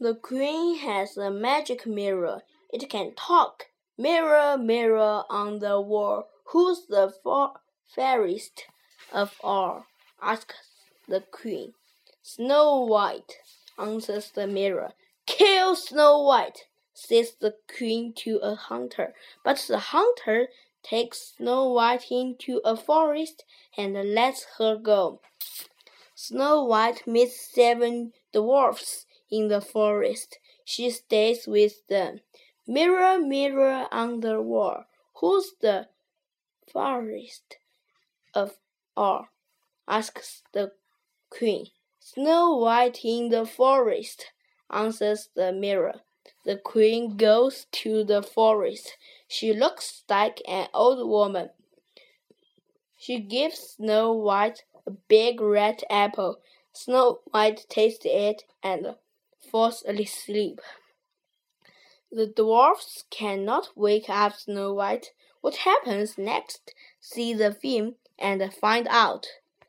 The queen has a magic mirror. It can talk. Mirror, mirror on the wall, who's the fairest of all? asks the queen. Snow White, answers the mirror. Kill Snow White, says the queen to a hunter. But the hunter takes Snow White into a forest and lets her go. Snow White meets seven dwarfs in the forest. She stays with them. Mirror, mirror on the wall, who's the fairest of all? asks the queen. Snow White in the forest, answers the mirror. The queen goes to the forest. She looks like an old woman. She gives Snow White a big red apple. Snow White tastes it and falls asleep. The dwarfs cannot wake up Snow White. What happens next? See the film and find out.